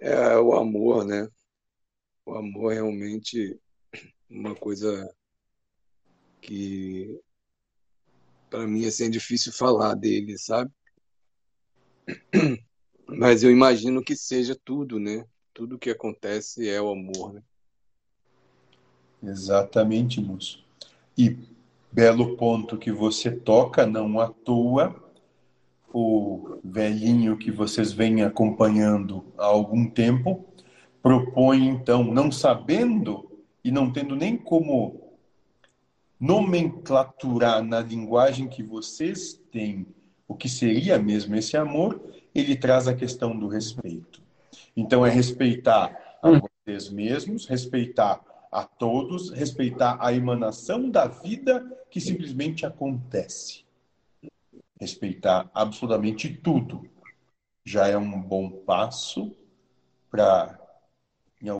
É o amor, né? O amor é realmente uma coisa que para mim assim, é difícil falar dele, sabe? Mas eu imagino que seja tudo, né? Tudo que acontece é o amor, né? Exatamente, moço. E belo ponto que você toca, não à toa, o velhinho que vocês vêm acompanhando há algum tempo propõe, então, não sabendo e não tendo nem como nomenclaturar na linguagem que vocês têm o que seria mesmo esse amor, ele traz a questão do respeito. Então, é respeitar a hum. vocês mesmos, respeitar a todos, respeitar a emanação da vida que simplesmente acontece. Respeitar absolutamente tudo. Já é um bom passo para